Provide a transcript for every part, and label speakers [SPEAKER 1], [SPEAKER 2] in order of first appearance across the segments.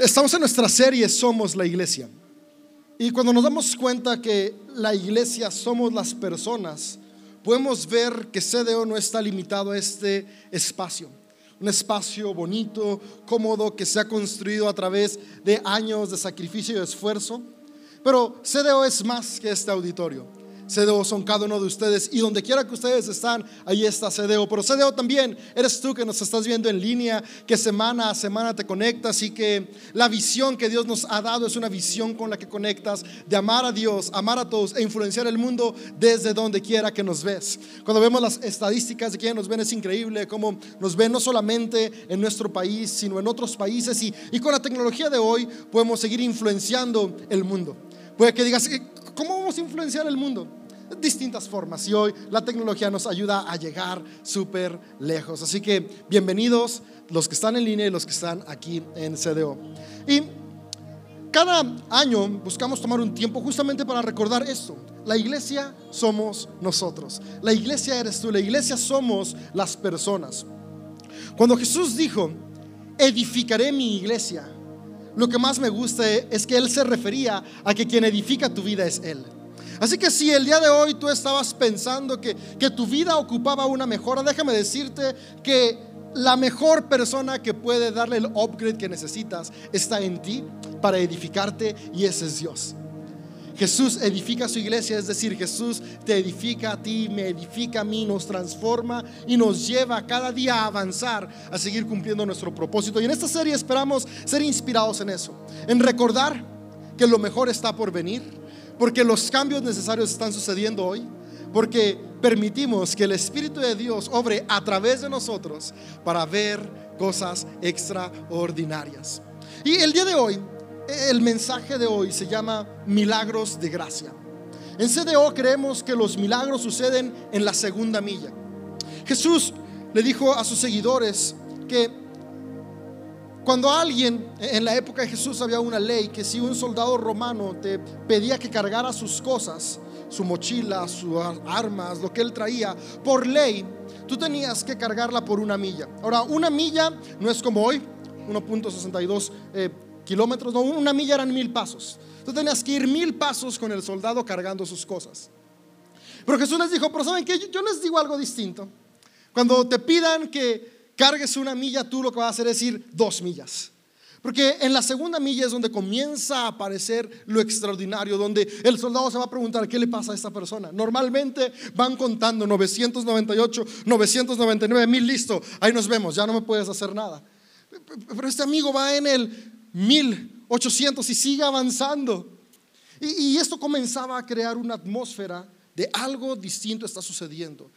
[SPEAKER 1] Estamos en nuestra serie Somos la Iglesia. Y cuando nos damos cuenta que la iglesia somos las personas, podemos ver que CDO no está limitado a este espacio. Un espacio bonito, cómodo, que se ha construido a través de años de sacrificio y esfuerzo. Pero CDO es más que este auditorio. CDO son cada uno de ustedes y donde quiera que ustedes están, ahí está CDO. Pero CDO también eres tú que nos estás viendo en línea, que semana a semana te conectas y que la visión que Dios nos ha dado es una visión con la que conectas de amar a Dios, amar a todos e influenciar el mundo desde donde quiera que nos ves. Cuando vemos las estadísticas de quienes nos ven es increíble cómo nos ven no solamente en nuestro país, sino en otros países y, y con la tecnología de hoy podemos seguir influenciando el mundo. Puede que digas, ¿cómo vamos a influenciar el mundo? Distintas formas y hoy la tecnología nos ayuda a llegar súper lejos. Así que bienvenidos los que están en línea y los que están aquí en CDO. Y cada año buscamos tomar un tiempo justamente para recordar esto. La iglesia somos nosotros. La iglesia eres tú. La iglesia somos las personas. Cuando Jesús dijo, edificaré mi iglesia, lo que más me gusta es que Él se refería a que quien edifica tu vida es Él. Así que si el día de hoy tú estabas pensando que, que tu vida ocupaba una mejora, déjame decirte que la mejor persona que puede darle el upgrade que necesitas está en ti para edificarte y ese es Dios. Jesús edifica su iglesia, es decir, Jesús te edifica a ti, me edifica a mí, nos transforma y nos lleva cada día a avanzar, a seguir cumpliendo nuestro propósito. Y en esta serie esperamos ser inspirados en eso, en recordar que lo mejor está por venir, porque los cambios necesarios están sucediendo hoy, porque permitimos que el Espíritu de Dios obre a través de nosotros para ver cosas extraordinarias. Y el día de hoy, el mensaje de hoy se llama milagros de gracia. En CDO creemos que los milagros suceden en la segunda milla. Jesús le dijo a sus seguidores que cuando alguien, en la época de Jesús había una ley que si un soldado romano te pedía que cargara sus cosas, su mochila, sus armas, lo que él traía, por ley, tú tenías que cargarla por una milla. Ahora, una milla no es como hoy, 1.62 eh, kilómetros, no, una milla eran mil pasos. Tú tenías que ir mil pasos con el soldado cargando sus cosas. Pero Jesús les dijo, pero ¿saben qué? Yo les digo algo distinto. Cuando te pidan que cargues una milla, tú lo que vas a hacer es ir dos millas. Porque en la segunda milla es donde comienza a aparecer lo extraordinario, donde el soldado se va a preguntar, ¿qué le pasa a esta persona? Normalmente van contando 998, 999 mil, listo, ahí nos vemos, ya no me puedes hacer nada. Pero este amigo va en el 1800 y sigue avanzando. Y, y esto comenzaba a crear una atmósfera de algo distinto está sucediendo.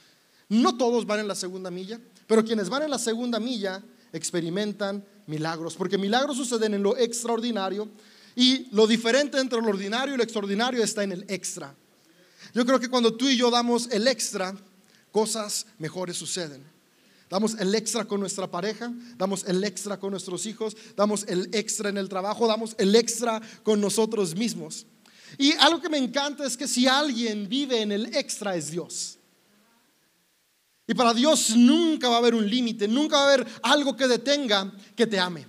[SPEAKER 1] No todos van en la segunda milla. Pero quienes van en la segunda milla experimentan milagros, porque milagros suceden en lo extraordinario y lo diferente entre lo ordinario y lo extraordinario está en el extra. Yo creo que cuando tú y yo damos el extra, cosas mejores suceden. Damos el extra con nuestra pareja, damos el extra con nuestros hijos, damos el extra en el trabajo, damos el extra con nosotros mismos. Y algo que me encanta es que si alguien vive en el extra es Dios. Y para Dios nunca va a haber un límite, nunca va a haber algo que detenga que te ame.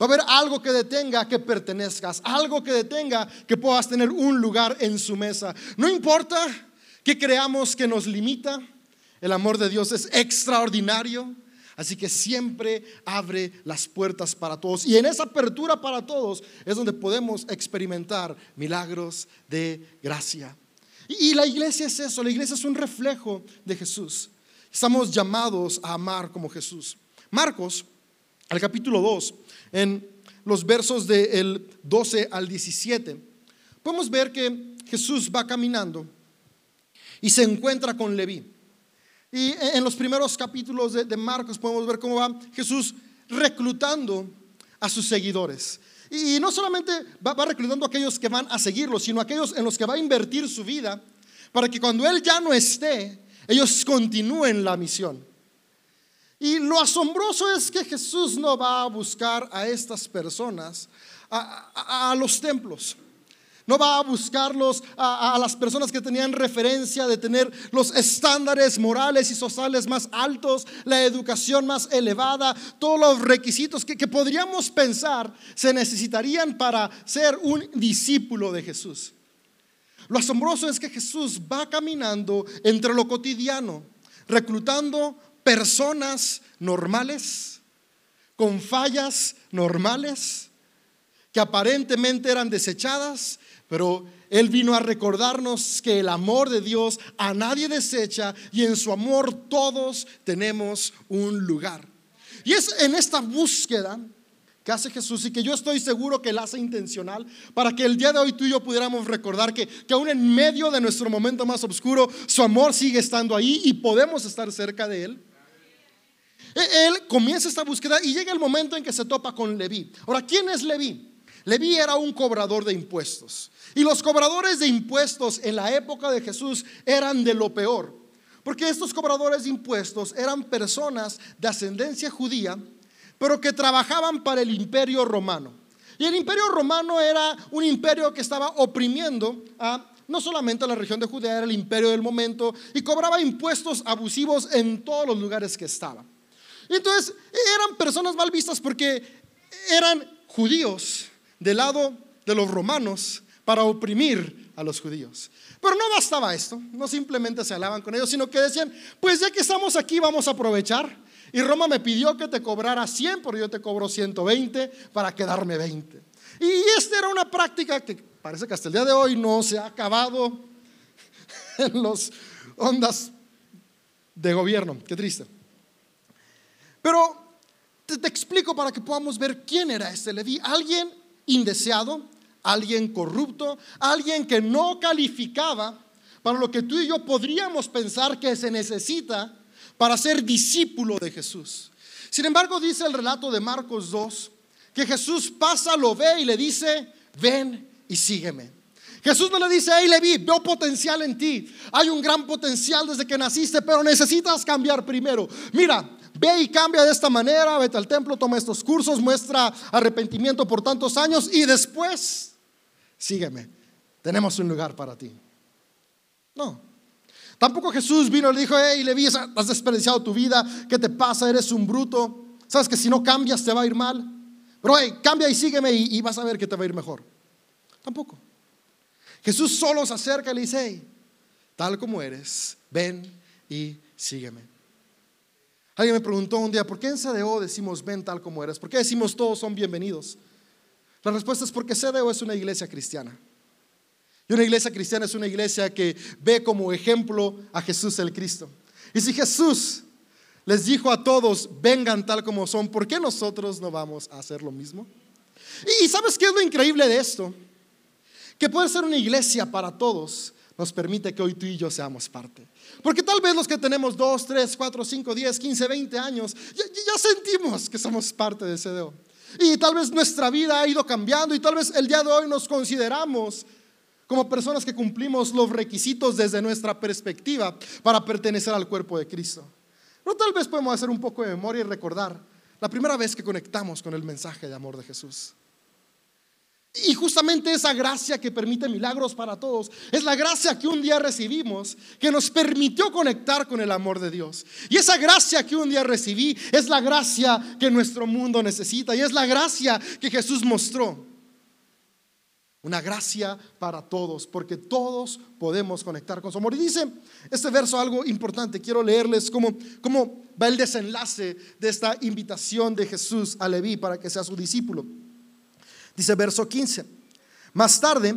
[SPEAKER 1] Va a haber algo que detenga que pertenezcas, algo que detenga que puedas tener un lugar en su mesa. No importa que creamos que nos limita, el amor de Dios es extraordinario. Así que siempre abre las puertas para todos. Y en esa apertura para todos es donde podemos experimentar milagros de gracia. Y la iglesia es eso, la iglesia es un reflejo de Jesús. Estamos llamados a amar como Jesús. Marcos, al capítulo 2, en los versos del 12 al 17, podemos ver que Jesús va caminando y se encuentra con Leví. Y en los primeros capítulos de, Marcos podemos ver cómo va Jesús reclutando a sus seguidores. Y no solamente va, va, reclutando a aquellos que van a seguirlo, sino a aquellos en los que va a invertir su vida para que cuando Él ya no esté, ellos continúen la misión. Y lo asombroso es que Jesús no va a buscar a estas personas a, los templos. No va a buscarlos a, las personas que tenían referencia de tener los estándares morales y sociales más altos, la educación más elevada, todos los requisitos que podríamos pensar se necesitarían para ser un discípulo de Jesús. Lo asombroso es que Jesús va caminando entre lo cotidiano, reclutando personas normales, con fallas normales, que aparentemente eran desechadas, pero Él vino a recordarnos que el amor de Dios a nadie desecha y en su amor todos tenemos un lugar. Y es en esta búsqueda que hace Jesús y que yo estoy seguro que Él hace intencional para que el día de hoy tú y yo pudiéramos recordar que, que aún en medio de nuestro momento más oscuro, su amor sigue estando ahí y podemos estar cerca de Él. E, él comienza esta búsqueda y llega el momento en que se topa con Leví. Ahora, ¿quién es Leví? Leví era un cobrador de impuestos. Y los cobradores de impuestos en la época de Jesús eran de lo peor. Porque estos cobradores de impuestos eran personas de ascendencia judía, pero que trabajaban para el imperio romano. Y el imperio romano era un imperio que estaba oprimiendo a no solamente a la región de Judea, era el imperio del momento, y cobraba impuestos abusivos en todos los lugares que estaba. Entonces eran personas mal vistas porque eran judíos del lado de los romanos para oprimir a los judíos. Pero no bastaba esto, no simplemente se alaban con ellos, sino que decían, pues ya que estamos aquí vamos a aprovechar. Y Roma me pidió que te cobrara 100, pero yo te cobro 120 para quedarme 20. Y esta era una práctica que parece que hasta el día de hoy no se ha acabado en las ondas de gobierno. Qué triste. Pero te, te, explico para que podamos ver quién era este Leví. Alguien indeseado, alguien corrupto, alguien que no calificaba para lo que tú y yo podríamos pensar que se necesita para ser discípulo de Jesús. Sin embargo, dice el relato de Marcos 2, que Jesús pasa, lo ve y le dice, ven y sígueme. Jesús no le dice, hey Leví, veo potencial en ti. Hay un gran potencial desde que naciste, pero necesitas cambiar primero. Mira, Ve y cambia de esta manera, vete al templo, toma estos cursos, muestra arrepentimiento por tantos años y después sígueme. Tenemos un lugar para ti. No. Tampoco Jesús vino y le dijo, hey, Levi, has desperdiciado tu vida, ¿qué te pasa? Eres un bruto. Sabes que si no cambias te va a ir mal. Pero hey, cambia y sígueme y, y vas a ver que te va a ir mejor. Tampoco. Jesús solo se acerca y le dice, hey, tal como eres, ven y sígueme. Alguien me preguntó un día, ¿por qué en CDO decimos ven tal como eres? ¿Por qué decimos todos son bienvenidos? La respuesta es porque CDO es una iglesia cristiana. Y una iglesia cristiana es una iglesia que ve como ejemplo a Jesús el Cristo. Y si Jesús les dijo a todos, vengan tal como son, ¿por qué nosotros no vamos a hacer lo mismo? Y sabes qué es lo increíble de esto? Que puede ser una iglesia para todos, nos permite que hoy tú y yo seamos parte. Porque tal vez los que tenemos 2, 3, 4, 5, 10, 15, 20 años, ya, sentimos que somos parte de CDO. Y tal vez nuestra vida ha ido cambiando y tal vez el día de hoy nos consideramos como personas que cumplimos los requisitos desde nuestra perspectiva para pertenecer al cuerpo de Cristo. Pero tal vez podemos hacer un poco de memoria y recordar la primera vez que conectamos con el mensaje de amor de Jesús. Y justamente esa gracia que permite milagros para todos es la gracia que un día recibimos, que nos permitió conectar con el amor de Dios. Y esa gracia que un día recibí es la gracia que nuestro mundo necesita y es la gracia que Jesús mostró. Una gracia para todos, porque todos podemos conectar con su amor. Y dice este verso algo importante, quiero leerles cómo, cómo va el desenlace de esta invitación de Jesús a Leví para que sea su discípulo. Dice verso 15. Más tarde,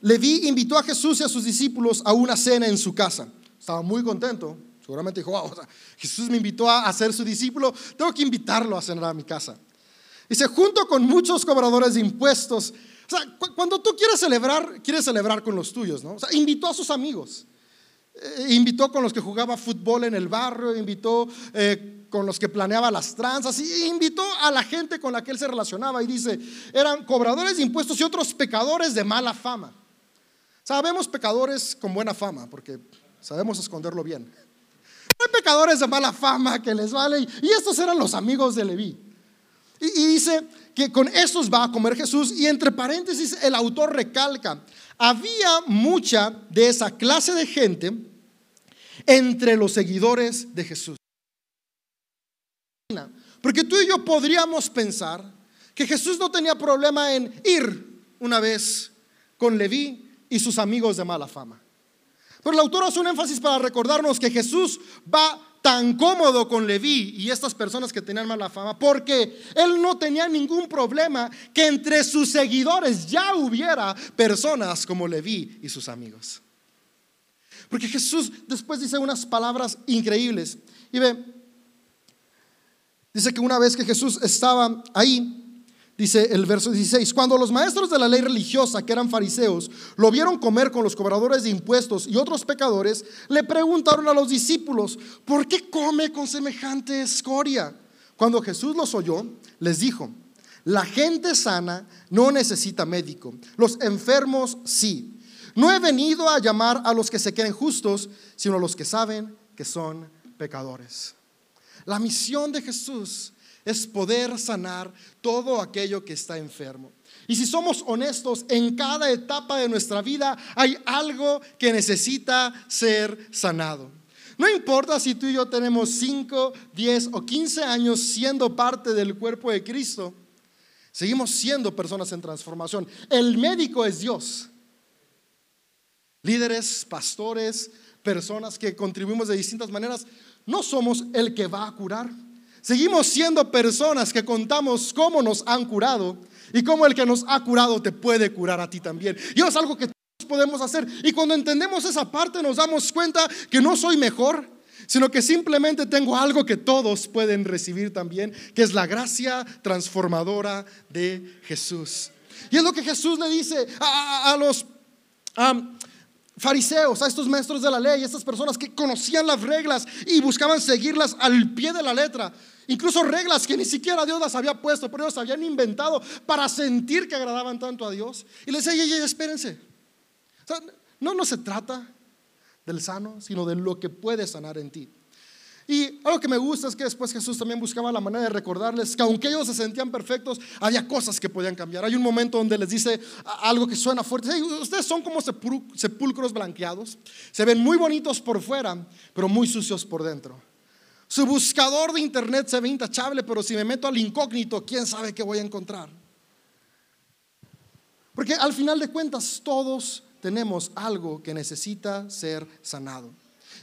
[SPEAKER 1] Leví invitó a Jesús y a sus discípulos a una cena en su casa. Estaba muy contento. Seguramente dijo, wow, Jesús me invitó a ser su discípulo, tengo que invitarlo a cenar a mi casa. Dice, junto con muchos cobradores de impuestos. O sea, cuando tú quieres celebrar, quieres celebrar con los tuyos, ¿no? O sea, invitó a sus amigos. Eh, invitó con los que jugaba fútbol en el barrio, invitó eh, con los que planeaba las tranzas, y invitó a la gente con la que él se relacionaba y dice, eran cobradores de impuestos y otros pecadores de mala fama. Sabemos pecadores con buena fama, porque sabemos esconderlo bien. Hay pecadores de mala fama que les vale, y estos eran los amigos de Leví. Y, y dice que con estos va a comer Jesús, y entre paréntesis el autor recalca, había mucha de esa clase de gente entre los seguidores de Jesús. Porque tú y yo podríamos pensar que Jesús no tenía problema en ir una vez con Leví y sus amigos de mala fama. Pero el autor hace un énfasis para recordarnos que Jesús va tan cómodo con Leví y estas personas que tenían mala fama, porque él no tenía ningún problema que entre sus seguidores ya hubiera personas como Leví y sus amigos. Porque Jesús después dice unas palabras increíbles. Y ve, dice que una vez que Jesús estaba ahí, Dice el verso 16, cuando los maestros de la ley religiosa, que eran fariseos, lo vieron comer con los cobradores de impuestos y otros pecadores, le preguntaron a los discípulos, ¿por qué come con semejante escoria? Cuando Jesús los oyó, les dijo, la gente sana no necesita médico, los enfermos sí. No he venido a llamar a los que se creen justos, sino a los que saben que son pecadores. La misión de Jesús es poder sanar todo aquello que está enfermo. Y si somos honestos, en cada etapa de nuestra vida hay algo que necesita ser sanado. No importa si tú y yo tenemos 5, 10 o 15 años siendo parte del cuerpo de Cristo, seguimos siendo personas en transformación. El médico es Dios. Líderes, pastores, personas que contribuimos de distintas maneras, no somos el que va a curar. Seguimos siendo personas que contamos cómo nos han curado y cómo el que nos ha curado te puede curar a ti también. Y es algo que todos podemos hacer. Y cuando entendemos esa parte nos damos cuenta que no soy mejor, sino que simplemente tengo algo que todos pueden recibir también, que es la gracia transformadora de Jesús. Y es lo que Jesús le dice a, los fariseos, a estos maestros de la ley, a estas personas que conocían las reglas y buscaban seguirlas al pie de la letra. Incluso reglas que ni siquiera Dios las había puesto, pero ellos habían inventado para sentir que agradaban tanto a Dios. Y les decía, espérense. no, no se trata del sano, sino de lo que puede sanar en ti. Y algo que me gusta es que después Jesús también buscaba la manera de recordarles que aunque ellos se sentían perfectos, había cosas que podían cambiar. Hay un momento donde les dice algo que suena fuerte. ustedes son como sepulcros blanqueados. Se ven muy bonitos por fuera, pero muy sucios por dentro. Su buscador de internet se ve intachable, pero si me meto al incógnito, ¿quién sabe qué voy a encontrar? Porque al final de cuentas todos tenemos algo que necesita ser sanado.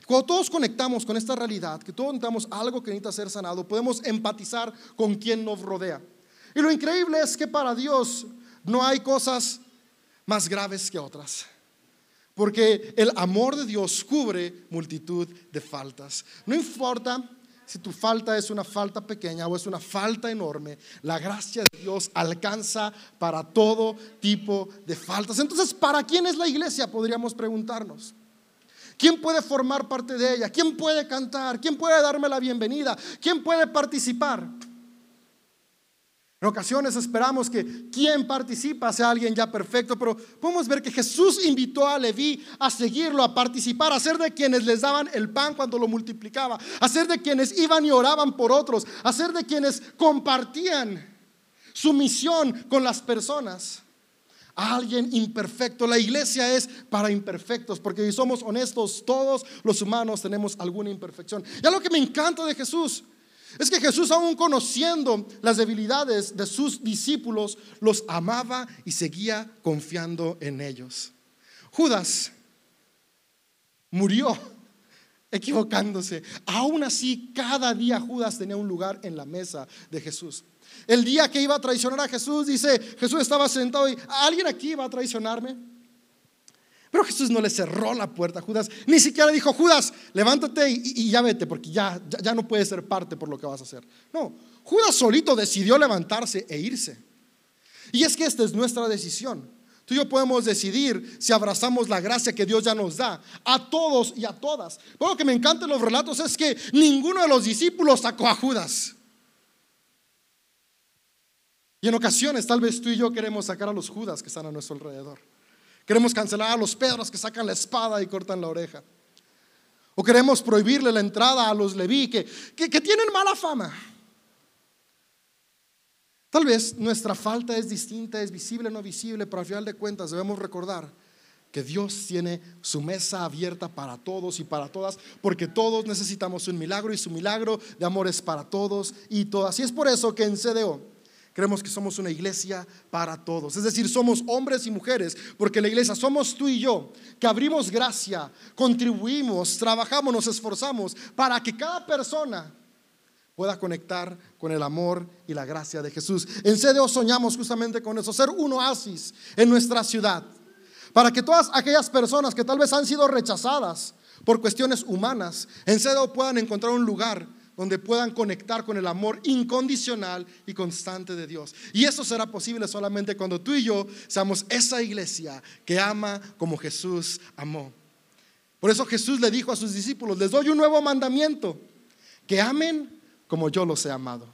[SPEAKER 1] Cuando todos conectamos con esta realidad, que todos necesitamos algo que necesita ser sanado, podemos empatizar con quien nos rodea. Y lo increíble es que para Dios no hay cosas más graves que otras. Porque el amor de Dios cubre multitud de faltas. No importa si tu falta es una falta pequeña o es una falta enorme, la gracia de Dios alcanza para todo tipo de faltas. Entonces, ¿para quién es la iglesia? Podríamos preguntarnos. ¿Quién puede formar parte de ella? ¿Quién puede cantar? ¿Quién puede darme la bienvenida? ¿Quién puede participar? En ocasiones esperamos que quien participa sea alguien ya perfecto, pero podemos ver que Jesús invitó a Leví a seguirlo, a participar, a ser de quienes les daban el pan cuando lo multiplicaba, a ser de quienes iban y oraban por otros, a ser de quienes compartían su misión con las personas. A alguien imperfecto. La iglesia es para imperfectos, porque si somos honestos, todos los humanos tenemos alguna imperfección. Y lo que me encanta de Jesús es que Jesús, aún conociendo las debilidades de sus discípulos, los amaba y seguía confiando en ellos. Judas murió equivocándose. Aún así, cada día Judas tenía un lugar en la mesa de Jesús. El día que iba a traicionar a Jesús, dice, Jesús estaba sentado y, ¿alguien aquí va a traicionarme? Pero Jesús no le cerró la puerta a Judas, ni siquiera dijo, Judas, levántate y, ya vete, porque ya, ya, no puedes ser parte por lo que vas a hacer. No, Judas solito decidió levantarse e irse. Y es que esta es nuestra decisión. Tú y yo podemos decidir si abrazamos la gracia que Dios ya nos da a todos y a todas. Pero lo que me encanta en los relatos es que ninguno de los discípulos sacó a Judas. Y en ocasiones tal vez tú y yo queremos sacar a los Judas que están a nuestro alrededor. Queremos cancelar a los Pedros que sacan la espada y cortan la oreja. O queremos prohibirle la entrada a los Leví que, que, tienen mala fama. Tal vez nuestra falta es distinta, es visible o no visible, pero al final de cuentas debemos recordar que Dios tiene su mesa abierta para todos y para todas, porque todos necesitamos un milagro y su milagro de amor es para todos y todas. Y es por eso que en CDO creemos que somos una iglesia para todos. Es decir, somos hombres y mujeres, porque la iglesia somos tú y yo, que abrimos gracia, contribuimos, trabajamos, nos esforzamos para que cada persona pueda conectar con el amor y la gracia de Jesús. En CDO soñamos justamente con eso, ser un oasis en nuestra ciudad para que todas aquellas personas que tal vez han sido rechazadas por cuestiones humanas, en CEDO puedan encontrar un lugar donde puedan conectar con el amor incondicional y constante de Dios. Y eso será posible solamente cuando tú y yo seamos esa iglesia que ama como Jesús amó. Por eso Jesús le dijo a sus discípulos, les doy un nuevo mandamiento, que amen como yo los he amado.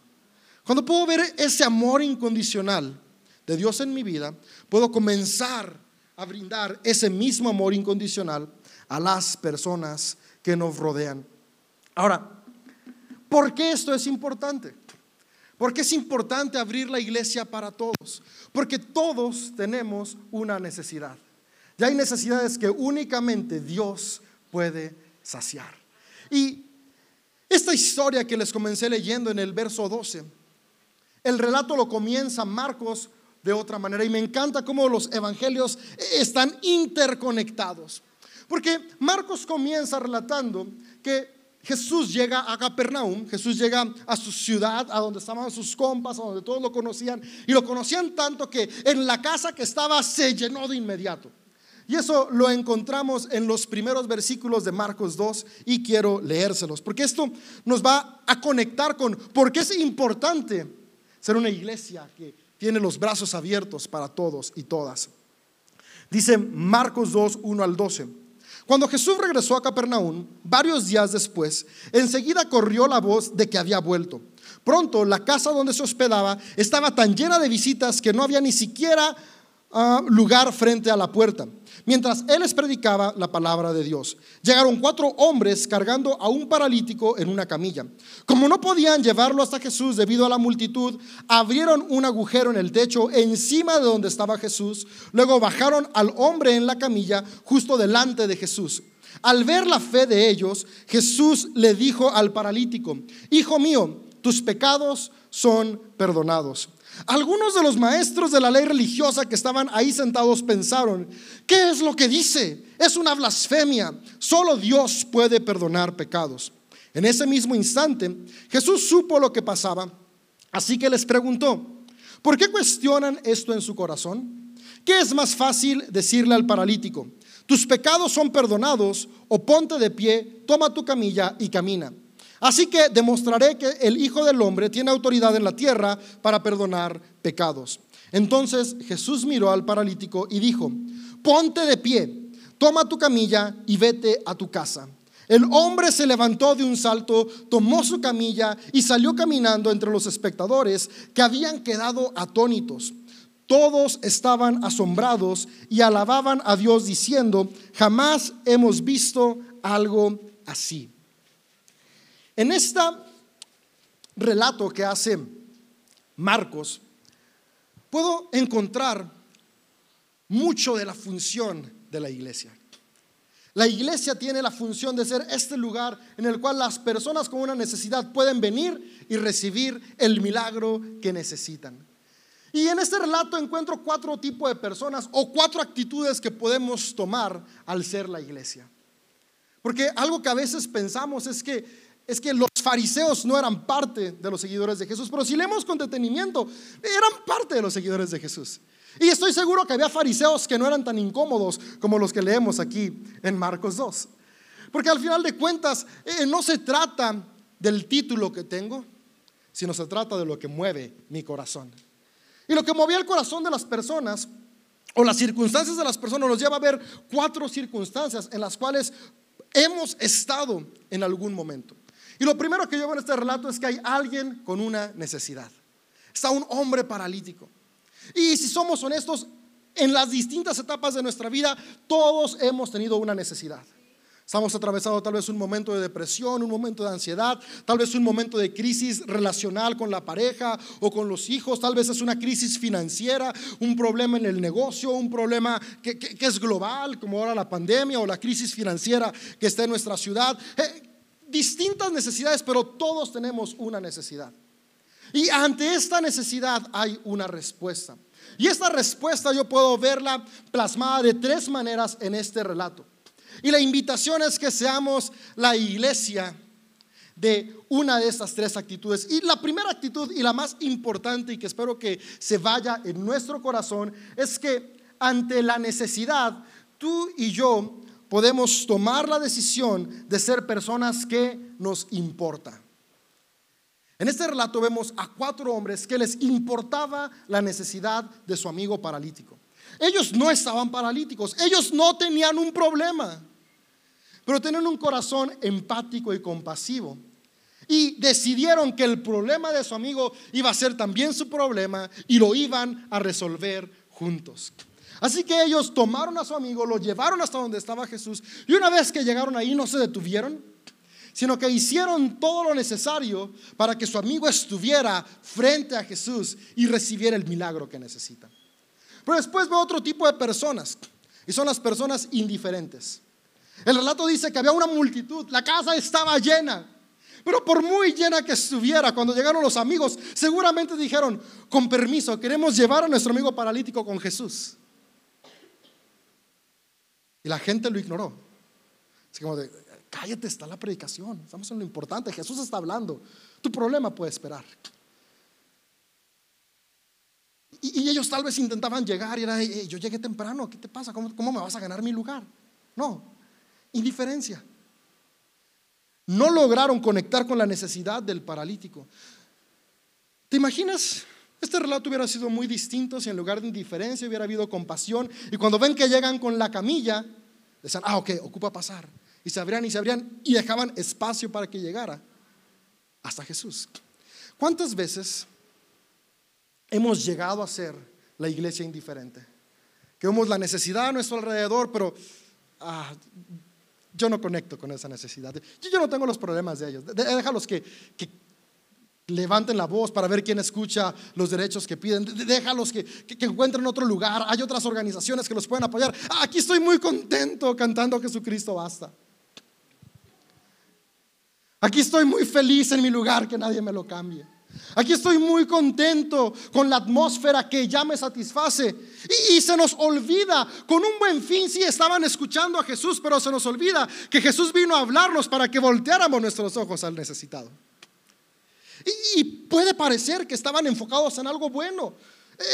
[SPEAKER 1] Cuando puedo ver ese amor incondicional de Dios en mi vida, puedo comenzar a brindar ese mismo amor incondicional a las personas que nos rodean. Ahora, ¿por qué esto es importante? Porque es importante abrir la iglesia para todos, porque todos tenemos una necesidad. Y hay necesidades que únicamente Dios puede saciar. Y esta historia que les comencé leyendo en el verso 12, el relato lo comienza Marcos de otra manera. Y me encanta cómo los evangelios están interconectados. Porque Marcos comienza relatando que Jesús llega a Capernaum, Jesús llega a su ciudad, a donde estaban sus compas, a donde todos lo conocían, y lo conocían tanto que en la casa que estaba se llenó de inmediato. Y eso lo encontramos en los primeros versículos de Marcos 2 y quiero leérselos, porque esto nos va a conectar con por qué es importante ser una iglesia que tiene los brazos abiertos para todos y todas. Dice Marcos 2, 1 al 12. Cuando Jesús regresó a Capernaum, varios días después, enseguida corrió la voz de que había vuelto. Pronto la casa donde se hospedaba estaba tan llena de visitas que no había ni siquiera lugar frente a la puerta mientras él les predicaba la palabra de Dios. Llegaron cuatro hombres cargando a un paralítico en una camilla. Como no podían llevarlo hasta Jesús debido a la multitud, abrieron un agujero en el techo encima de donde estaba Jesús. Luego bajaron al hombre en la camilla justo delante de Jesús. Al ver la fe de ellos, Jesús le dijo al paralítico, Hijo mío, tus pecados son perdonados. Algunos de los maestros de la ley religiosa que estaban ahí sentados pensaron, ¿qué es lo que dice? Es una blasfemia. Solo Dios puede perdonar pecados. En ese mismo instante, Jesús supo lo que pasaba, así que les preguntó, ¿por qué cuestionan esto en su corazón? ¿Qué es más fácil decirle al paralítico? Tus pecados son perdonados o ponte de pie, toma tu camilla y camina. Así que demostraré que el Hijo del Hombre tiene autoridad en la tierra para perdonar pecados. Entonces Jesús miró al paralítico y dijo, ponte de pie, toma tu camilla y vete a tu casa. El hombre se levantó de un salto, tomó su camilla y salió caminando entre los espectadores que habían quedado atónitos. Todos estaban asombrados y alababan a Dios diciendo, jamás hemos visto algo así. En este relato que hace Marcos, puedo encontrar mucho de la función de la iglesia. La iglesia tiene la función de ser este lugar en el cual las personas con una necesidad pueden venir y recibir el milagro que necesitan. Y en este relato encuentro cuatro tipos de personas o cuatro actitudes que podemos tomar al ser la iglesia. Porque algo que a veces pensamos es que es que los fariseos no eran parte de los seguidores de Jesús, pero si leemos con detenimiento, eran parte de los seguidores de Jesús. Y estoy seguro que había fariseos que no eran tan incómodos como los que leemos aquí en Marcos 2. Porque al final de cuentas, eh, no se trata del título que tengo, sino se trata de lo que mueve mi corazón. Y lo que movía el corazón de las personas, o las circunstancias de las personas, nos lleva a ver cuatro circunstancias en las cuales hemos estado en algún momento. Y lo primero que yo veo en este relato es que hay alguien con una necesidad. Está un hombre paralítico. Y si somos honestos, en las distintas etapas de nuestra vida, todos hemos tenido una necesidad. Estamos atravesando tal vez un momento de depresión, un momento de ansiedad, tal vez un momento de crisis relacional con la pareja o con los hijos, tal vez es una crisis financiera, un problema en el negocio, un problema que, es global, como ahora la pandemia o la crisis financiera que está en nuestra ciudad. Eh, distintas necesidades, pero todos tenemos una necesidad. Y ante esta necesidad hay una respuesta. Y esta respuesta yo puedo verla plasmada de tres maneras en este relato. Y la invitación es que seamos la iglesia de una de estas tres actitudes. Y la primera actitud y la más importante y que espero que se vaya en nuestro corazón es que ante la necesidad, tú y yo podemos tomar la decisión de ser personas que nos importa. En este relato vemos a cuatro hombres que les importaba la necesidad de su amigo paralítico. Ellos no estaban paralíticos, ellos no tenían un problema, pero tenían un corazón empático y compasivo. Y decidieron que el problema de su amigo iba a ser también su problema y lo iban a resolver juntos. Así que ellos tomaron a su amigo, lo llevaron hasta donde estaba Jesús y una vez que llegaron ahí no se detuvieron, sino que hicieron todo lo necesario para que su amigo estuviera frente a Jesús y recibiera el milagro que necesita. Pero después ve otro tipo de personas, y son las personas indiferentes. El relato dice que había una multitud, la casa estaba llena, pero por muy llena que estuviera, cuando llegaron los amigos, seguramente dijeron, con permiso, queremos llevar a nuestro amigo paralítico con Jesús. Y la gente lo ignoró. Así como de, cállate, está la predicación, estamos en lo importante, Jesús está hablando, tu problema puede esperar. Y, ellos tal vez intentaban llegar y era, yo llegué temprano, ¿qué te pasa? ¿Cómo, ¿Cómo me vas a ganar mi lugar? No, indiferencia. No lograron conectar con la necesidad del paralítico. ¿Te imaginas? Este relato hubiera sido muy distinto si en lugar de indiferencia hubiera habido compasión y cuando ven que llegan con la camilla, decían, ah, ok, ocupa pasar. Y se abrían y se abrían y dejaban espacio para que llegara hasta Jesús. ¿Cuántas veces hemos llegado a ser la iglesia indiferente. Que vemos la necesidad a nuestro alrededor, pero ah, yo no conecto con esa necesidad. Yo, no tengo los problemas de ellos. Déjalos que, que levanten la voz para ver quién escucha los derechos que piden. Déjalos que, que, encuentren otro lugar. Hay otras organizaciones que los pueden apoyar. Aquí estoy muy contento cantando Jesucristo basta. Aquí estoy muy feliz en mi lugar, que nadie me lo cambie. Aquí estoy muy contento con la atmósfera que ya me satisface. Y, se nos olvida, con un buen fin, sí estaban escuchando a Jesús, pero se nos olvida que Jesús vino a hablarnos para que volteáramos nuestros ojos al necesitado. Y, puede parecer que estaban enfocados en algo bueno.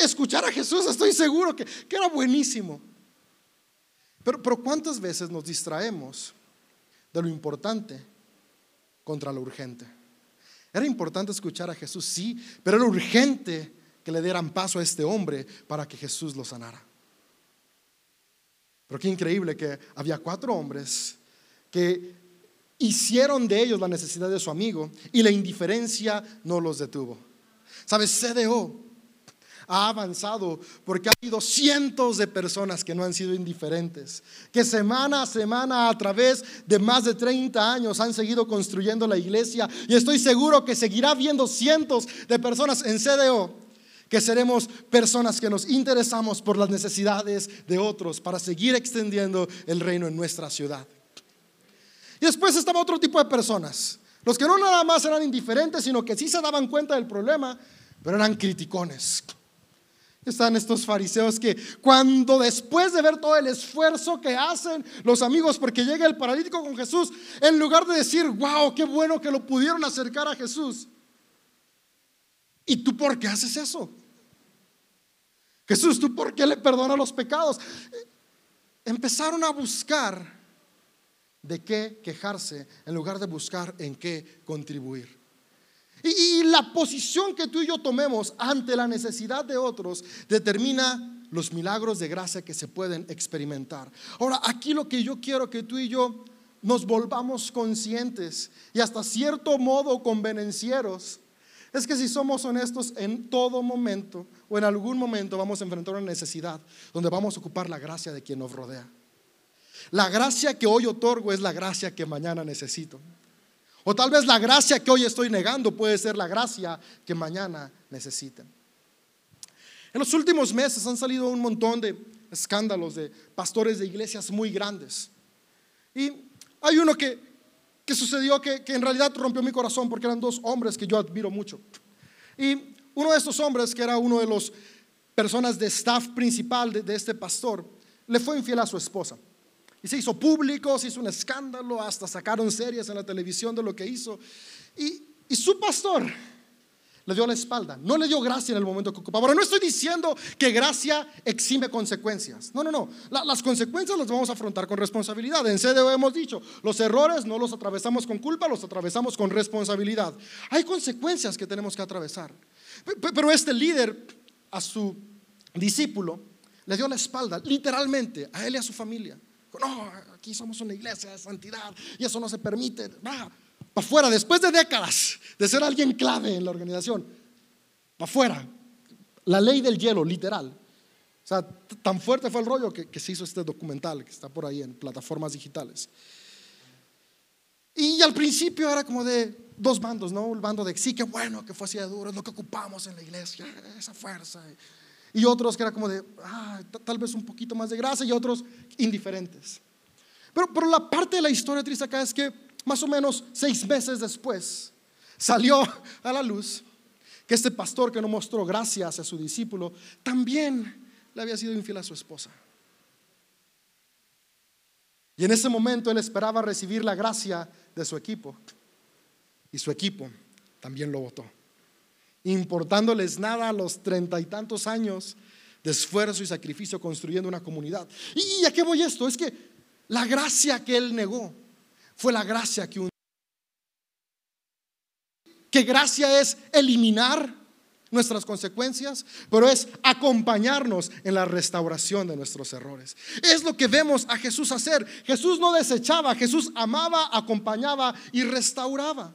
[SPEAKER 1] Escuchar a Jesús, estoy seguro que, que era buenísimo. Pero, pero ¿cuántas veces nos distraemos de lo importante contra lo urgente? Era importante escuchar a Jesús, sí, pero era urgente que le dieran paso a este hombre para que Jesús lo sanara. Pero qué increíble que había cuatro hombres que hicieron de ellos la necesidad de su amigo y la indiferencia no los detuvo. ¿Sabes? CDO ha avanzado porque ha habido cientos de personas que no han sido indiferentes, que semana a semana a través de más de 30 años han seguido construyendo la iglesia y estoy seguro que seguirá habiendo cientos de personas en CDO que seremos personas que nos interesamos por las necesidades de otros para seguir extendiendo el reino en nuestra ciudad. Y después estaba otro tipo de personas, los que no nada más eran indiferentes, sino que sí se daban cuenta del problema, pero eran criticones están estos fariseos que cuando después de ver todo el esfuerzo que hacen los amigos porque llega el paralítico con Jesús, en lugar de decir, wow, qué bueno que lo pudieron acercar a Jesús. ¿Y tú por qué haces eso? Jesús, ¿tú por qué le perdonas los pecados? Empezaron a buscar de qué quejarse en lugar de buscar en qué contribuir. Y, la posición que tú y yo tomemos ante la necesidad de otros determina los milagros de gracia que se pueden experimentar. Ahora, aquí lo que yo quiero que tú y yo nos volvamos conscientes y hasta cierto modo convenencieros es que si somos honestos en todo momento o en algún momento vamos a enfrentar una necesidad donde vamos a ocupar la gracia de quien nos rodea. La gracia que hoy otorgo es la gracia que mañana necesito. O tal vez la gracia que hoy estoy negando puede ser la gracia que mañana necesiten. En los últimos meses han salido un montón de escándalos de pastores de iglesias muy grandes. Y hay uno que, que sucedió que, que en realidad rompió mi corazón porque eran dos hombres que yo admiro mucho. Y uno de estos hombres, que era uno de los personas de staff principal de, de este pastor, le fue infiel a su esposa. Y se hizo público, se hizo un escándalo, hasta sacaron series en la televisión de lo que hizo. Y, y su pastor le dio la espalda, no le dio gracia en el momento que ocupaba. Ahora, no estoy diciendo que gracia exime consecuencias. No, no, no. las consecuencias las vamos a afrontar con responsabilidad. En CDO hemos dicho, los errores no los atravesamos con culpa, los atravesamos con responsabilidad. Hay consecuencias que tenemos que atravesar. Pero este líder a su discípulo le dio la espalda, literalmente, a él y a su familia. No, aquí somos una iglesia de santidad y eso no se permite. Va, para afuera, después de décadas de ser alguien clave en la organización, para afuera. La ley del hielo, literal. O sea, tan fuerte fue el rollo que, se hizo este documental que está por ahí en plataformas digitales. Y al principio era como de dos bandos, ¿no? El bando de sí, qué bueno que fue así de duro, es lo que ocupamos en la iglesia, esa fuerza. Y otros que era como de, ah, tal vez un poquito más de gracia y otros indiferentes. Pero, pero la parte de la historia triste acá es que más o menos seis meses después, salió a la luz que este pastor que no mostró gracia hacia su discípulo, también le había sido infiel a su esposa. Y en ese momento él esperaba recibir la gracia de su equipo. Y su equipo también lo votó. Importándoles nada a los treinta y tantos años de esfuerzo y sacrificio construyendo una comunidad. ¿Y a qué voy esto? Es que la gracia que él negó fue la gracia que un... Que gracia es eliminar nuestras consecuencias, pero es acompañarnos en la restauración de nuestros errores. Es lo que vemos a Jesús hacer. Jesús no desechaba, Jesús amaba, acompañaba y restauraba.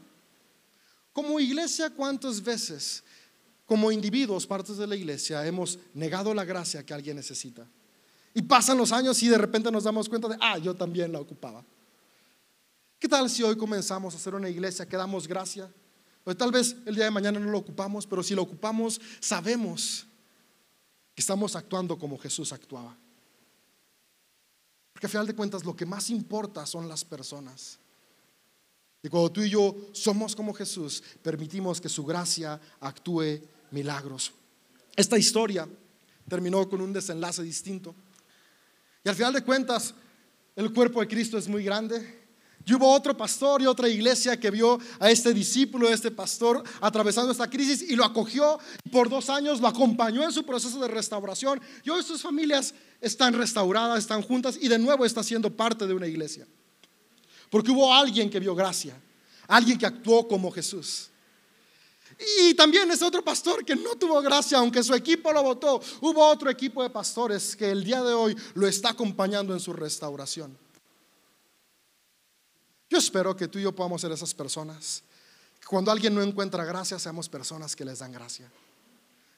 [SPEAKER 1] Como iglesia, ¿cuántas veces, como individuos, partes de la iglesia, hemos negado la gracia que alguien necesita? Y pasan los años y de repente nos damos cuenta de, ah, yo también la ocupaba. ¿Qué tal si hoy comenzamos a hacer una iglesia que damos gracia? O tal vez el día de mañana no lo ocupamos, pero si lo ocupamos, sabemos que estamos actuando como Jesús actuaba. Porque a final de cuentas lo que más importa son las personas. Y cuando tú y yo somos como Jesús, permitimos que su gracia actúe milagros. Esta historia terminó con un desenlace distinto. Y al final de cuentas, el cuerpo de Cristo es muy grande, y hubo otro pastor y otra iglesia que vio a este discípulo, a este pastor, atravesando esta crisis y lo acogió por dos años, lo acompañó en su proceso de restauración. Y hoy sus familias están restauradas, están juntas y de nuevo está siendo parte de una iglesia. Porque hubo alguien que vio gracia, alguien que actuó como Jesús. Y también ese otro pastor que no tuvo gracia, aunque su equipo lo votó. Hubo otro equipo de pastores que el día de hoy lo está acompañando en su restauración. Yo espero que tú y yo podamos ser esas personas. Cuando alguien no encuentra gracia, seamos personas que les dan gracia.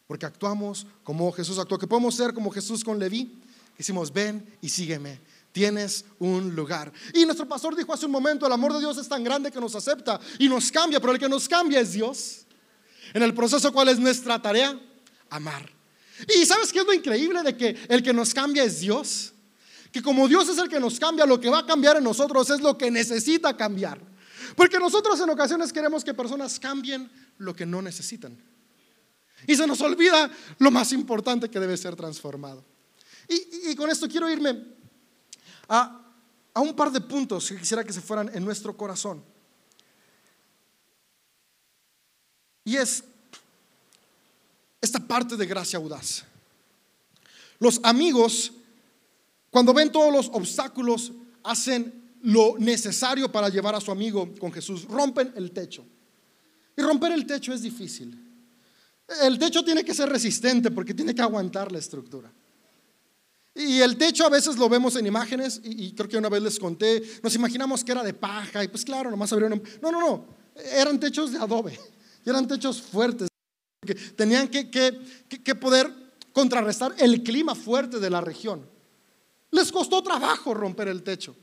[SPEAKER 1] Porque actuamos como Jesús actuó. Que podemos ser como Jesús con Leví. Hicimos, ven y sígueme. Tienes un lugar. Y nuestro pastor dijo hace un momento, el amor de Dios es tan grande que nos acepta y nos cambia, pero el que nos cambia es Dios. En el proceso, ¿cuál es nuestra tarea? Amar. Y ¿sabes qué es lo increíble de que el que nos cambia es Dios? que como Dios es el que nos cambia, lo que va a cambiar en nosotros es lo que necesita cambiar. Porque nosotros en ocasiones queremos que personas cambien lo que no necesitan. Y se nos olvida lo más importante que debe ser transformado. Y, con esto quiero irme a, a un par de puntos que quisiera que se fueran en nuestro corazón. Y es esta parte de gracia audaz. Los amigos cuando ven todos los obstáculos, hacen lo necesario para llevar a su amigo con Jesús. Rompen el techo. Y romper el techo es difícil. El techo tiene que ser resistente porque tiene que aguantar la estructura. Y el techo a veces lo vemos en imágenes, y, creo que una vez les conté, nos imaginamos que era de paja, y pues claro, nomás abrieron. No, no, no, eran techos de adobe, eran techos fuertes, que tenían que, que poder contrarrestar el clima fuerte de la región. Les costó trabajo romper el techo.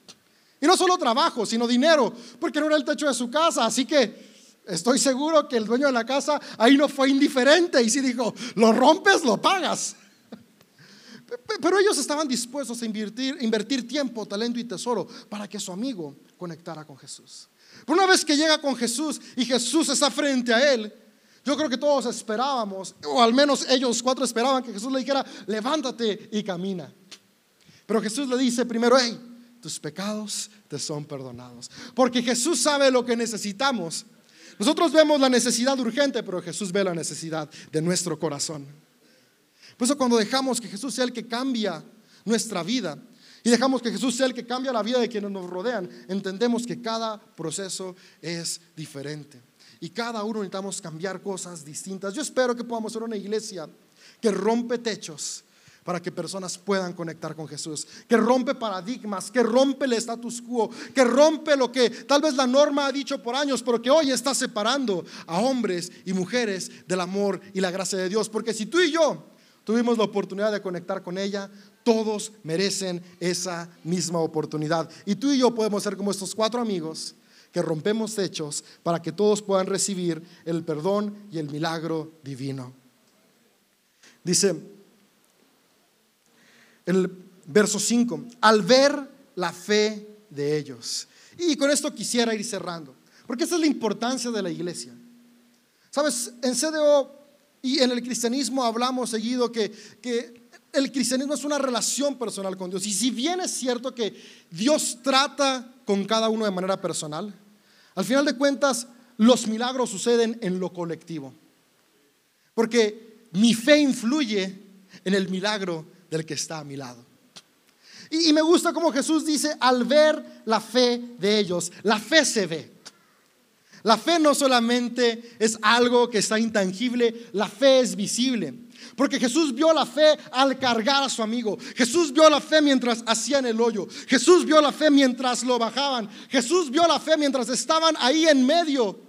[SPEAKER 1] Y no solo trabajo, sino dinero, porque no era el techo de su casa. Así que estoy seguro que el dueño de la casa ahí no fue indiferente y sí dijo, lo rompes, lo pagas. Pero ellos estaban dispuestos a invertir, tiempo, talento y tesoro para que su amigo conectara con Jesús. Pero una vez que llega con Jesús y Jesús está frente a él, yo creo que todos esperábamos, o al menos ellos cuatro esperaban que Jesús le dijera, levántate y camina. Pero Jesús le dice primero, hey, tus pecados te son perdonados. Porque Jesús sabe lo que necesitamos. Nosotros vemos la necesidad urgente, pero Jesús ve la necesidad de nuestro corazón. Por eso cuando dejamos que Jesús sea el que cambia nuestra vida y dejamos que Jesús sea el que cambia la vida de quienes nos rodean, entendemos que cada proceso es diferente. Y cada uno necesitamos cambiar cosas distintas. Yo espero que podamos ser una iglesia que rompe techos, para que personas puedan conectar con Jesús, que rompe paradigmas, que rompe el status quo, que rompe lo que tal vez la norma ha dicho por años, pero que hoy está separando a hombres y mujeres del amor y la gracia de Dios. Porque si tú y yo tuvimos la oportunidad de conectar con ella, todos merecen esa misma oportunidad. Y tú y yo podemos ser como estos cuatro amigos que rompemos techos para que todos puedan recibir el perdón y el milagro divino. Dice, el verso 5, al ver la fe de ellos. Y con esto quisiera ir cerrando, porque esa es la importancia de la iglesia. Sabes, en CDO y en el cristianismo hablamos seguido que, que el cristianismo es una relación personal con Dios. Y si bien es cierto que Dios trata con cada uno de manera personal, al final de cuentas los milagros suceden en lo colectivo. Porque mi fe influye en el milagro del que está a mi lado. Y, me gusta como Jesús dice, al ver la fe de ellos, la fe se ve. La fe no solamente es algo que está intangible, la fe es visible. Porque Jesús vio la fe al cargar a su amigo. Jesús vio la fe mientras hacían el hoyo. Jesús vio la fe mientras lo bajaban. Jesús vio la fe mientras estaban ahí en medio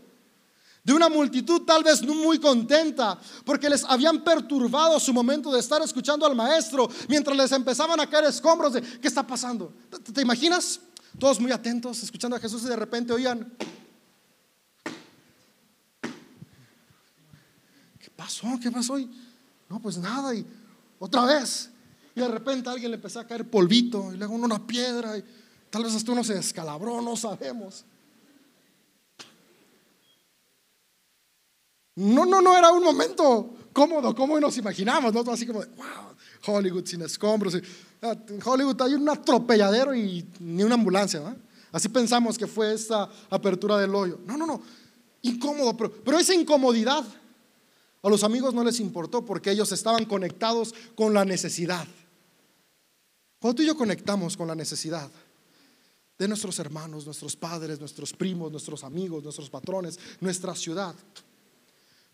[SPEAKER 1] de una multitud tal vez muy contenta porque les habían perturbado su momento de estar escuchando al maestro mientras les empezaban a caer escombros de ¿qué está pasando? ¿Te, imaginas? Todos muy atentos escuchando a Jesús y de repente oían pasó? ¿Qué pasó? no, pues nada y otra vez y de repente a alguien le empezó a caer polvito y luego una piedra y tal vez hasta uno se descalabró, no sabemos. No, no, no era un momento cómodo como nos imaginamos, ¿no? Así como, wow, Hollywood sin escombros. Ah, en Hollywood hay un atropelladero y ni una ambulancia, ¿no? Así pensamos que fue esta apertura del hoyo. No, no, no, incómodo, pero, pero esa incomodidad a los amigos no les importó porque ellos estaban conectados con la necesidad. Cuando tú y yo conectamos con la necesidad de nuestros hermanos, nuestros padres, nuestros primos, nuestros amigos, nuestros patrones, nuestra ciudad,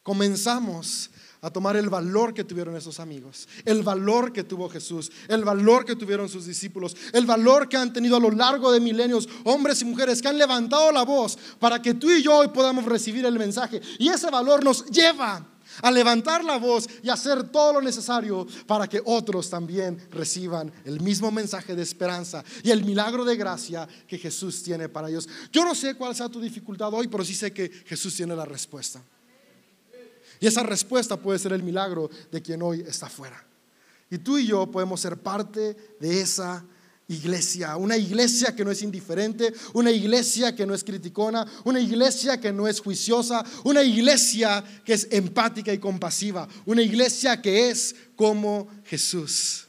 [SPEAKER 1] comenzamos a tomar el valor que tuvieron esos amigos, el valor que tuvo Jesús, el valor que tuvieron sus discípulos, el valor que han tenido a lo largo de milenios hombres y mujeres que han levantado la voz para que tú y yo hoy podamos recibir el mensaje. Y ese valor nos lleva a levantar la voz y hacer todo lo necesario para que otros también reciban el mismo mensaje de esperanza y el milagro de gracia que Jesús tiene para ellos. Yo no sé cuál sea tu dificultad hoy, pero sí sé que Jesús tiene la respuesta. Y esa respuesta puede ser el milagro de quien hoy está fuera. Y tú y yo podemos ser parte de esa iglesia, una iglesia que no es indiferente, una iglesia que no es criticona, una iglesia que no es juiciosa, una iglesia que es empática y compasiva, una iglesia que es como Jesús.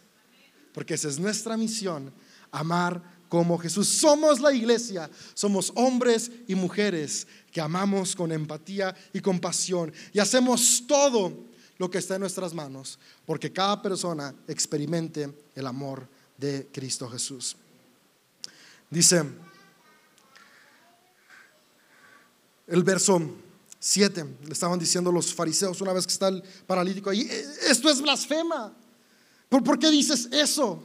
[SPEAKER 1] Porque esa es nuestra misión, amar como Jesús. Somos la iglesia, somos hombres y mujeres que amamos con empatía y compasión y hacemos todo lo que está en nuestras manos, porque cada persona experimente el amor de Cristo Jesús. Dice el verso 7, le estaban diciendo los fariseos una vez que está el paralítico ahí, e, esto es blasfema. ¿Por, ¿Por qué dices eso?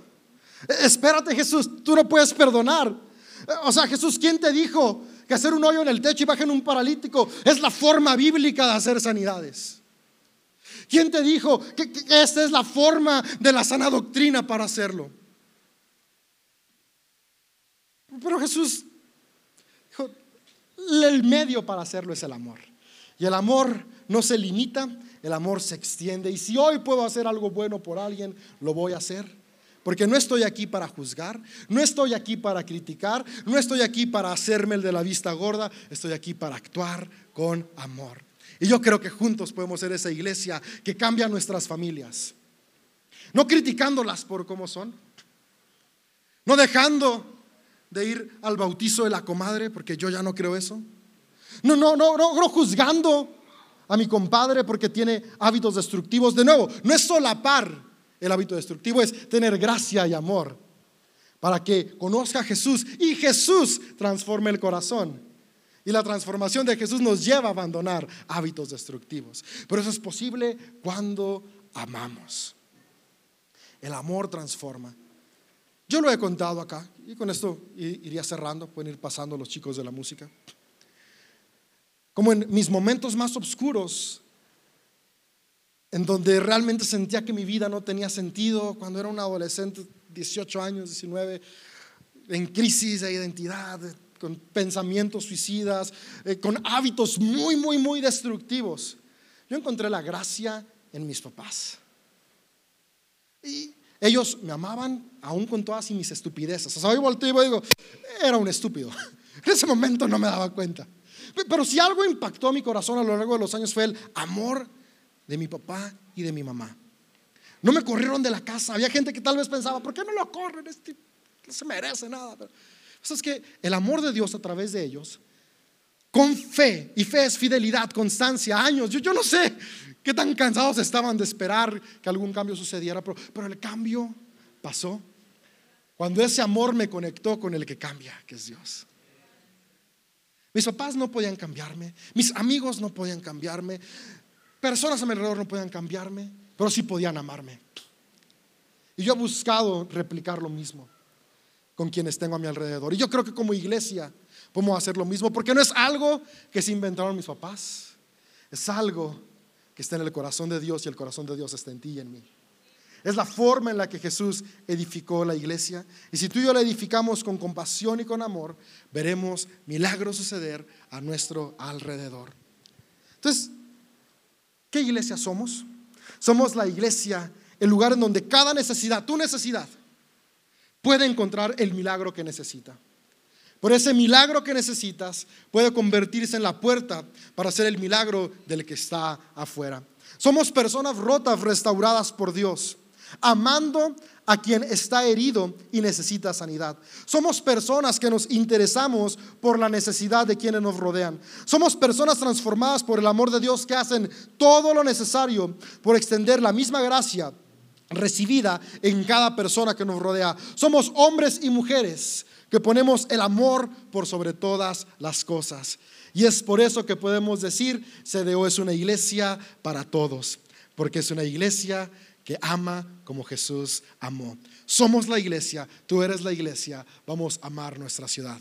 [SPEAKER 1] E, espérate Jesús, tú no puedes perdonar. O sea, Jesús, ¿quién te dijo que hacer un hoyo en el techo y bajen un paralítico es la forma bíblica de hacer sanidades. ¿Quién te dijo que, esta es la forma de la sana doctrina para hacerlo? Pero Jesús dijo, el medio para hacerlo es el amor. Y el amor no se limita, el amor se extiende. Y si hoy puedo hacer algo bueno por alguien, lo voy a hacer. Porque no estoy aquí para juzgar, no estoy aquí para criticar, no estoy aquí para hacerme el de la vista gorda, estoy aquí para actuar con amor. Y yo creo que juntos podemos ser esa iglesia que cambia nuestras familias. No criticándolas por cómo son, no dejando de ir al bautizo de la comadre, porque yo ya no creo eso. No, no, no, no, juzgando a mi compadre porque tiene hábitos destructivos. De nuevo, no es solapar el hábito destructivo, es tener gracia y amor para que conozca a Jesús y Jesús transforme el corazón. Y la transformación de Jesús nos lleva a abandonar hábitos destructivos. Pero eso es posible cuando amamos. El amor transforma. Yo lo he contado acá y con esto iría cerrando, pueden ir pasando los chicos de la música. Como en mis momentos más oscuros, en donde realmente sentía que mi vida no tenía sentido, cuando era un adolescente, 18 años, 19, en crisis de identidad, con pensamientos suicidas, eh, con hábitos muy, muy, muy destructivos. Yo encontré la gracia en mis papás. Y ellos me amaban aún con todas mis estupideces. O sea, hoy volteo y digo, era un estúpido. En ese momento no me daba cuenta. Pero si algo impactó mi corazón a lo largo de los años fue el amor de mi papá y de mi mamá. No me corrieron de la casa. Había gente que tal vez pensaba, ¿por qué no lo corren? Este no se merece nada. Pero, pues es que el amor de Dios a través de ellos, con fe, y fe es fidelidad, constancia, años. Yo, yo no sé qué tan cansados estaban de esperar que algún cambio sucediera, pero, el cambio pasó cuando ese amor me conectó con el que cambia, que es Dios. Mis papás no podían cambiarme, mis amigos no podían cambiarme, Personas a mi alrededor no podían cambiarme, pero sí podían amarme. Y yo he buscado replicar lo mismo con quienes tengo a mi alrededor. Y yo creo que como iglesia podemos hacer lo mismo, porque no es algo que se inventaron mis papás, es algo que está en el corazón de Dios y el corazón de Dios está en ti y en mí. Es la forma en la que Jesús edificó la iglesia. Y si tú y yo la edificamos con compasión y con amor, veremos milagros suceder a nuestro alrededor. Entonces, ¿Qué iglesia somos? Somos la iglesia, el lugar en donde cada necesidad, tu necesidad, puede encontrar el milagro que necesita. Por ese milagro que necesitas puede convertirse en la puerta para hacer el milagro del que está afuera. Somos personas rotas, restauradas por Dios, amando a quien está herido y necesita sanidad. Somos personas que nos interesamos por la necesidad de quienes nos rodean. Somos personas transformadas por el amor de Dios que hacen todo lo necesario por extender la misma gracia recibida en cada persona que nos rodea. Somos hombres y mujeres que ponemos el amor por sobre todas las cosas. Y es por eso que podemos decir, CDO es una iglesia para todos, porque es una iglesia que ama como Jesús amó. Somos la iglesia, tú eres la iglesia, vamos a amar nuestra ciudad.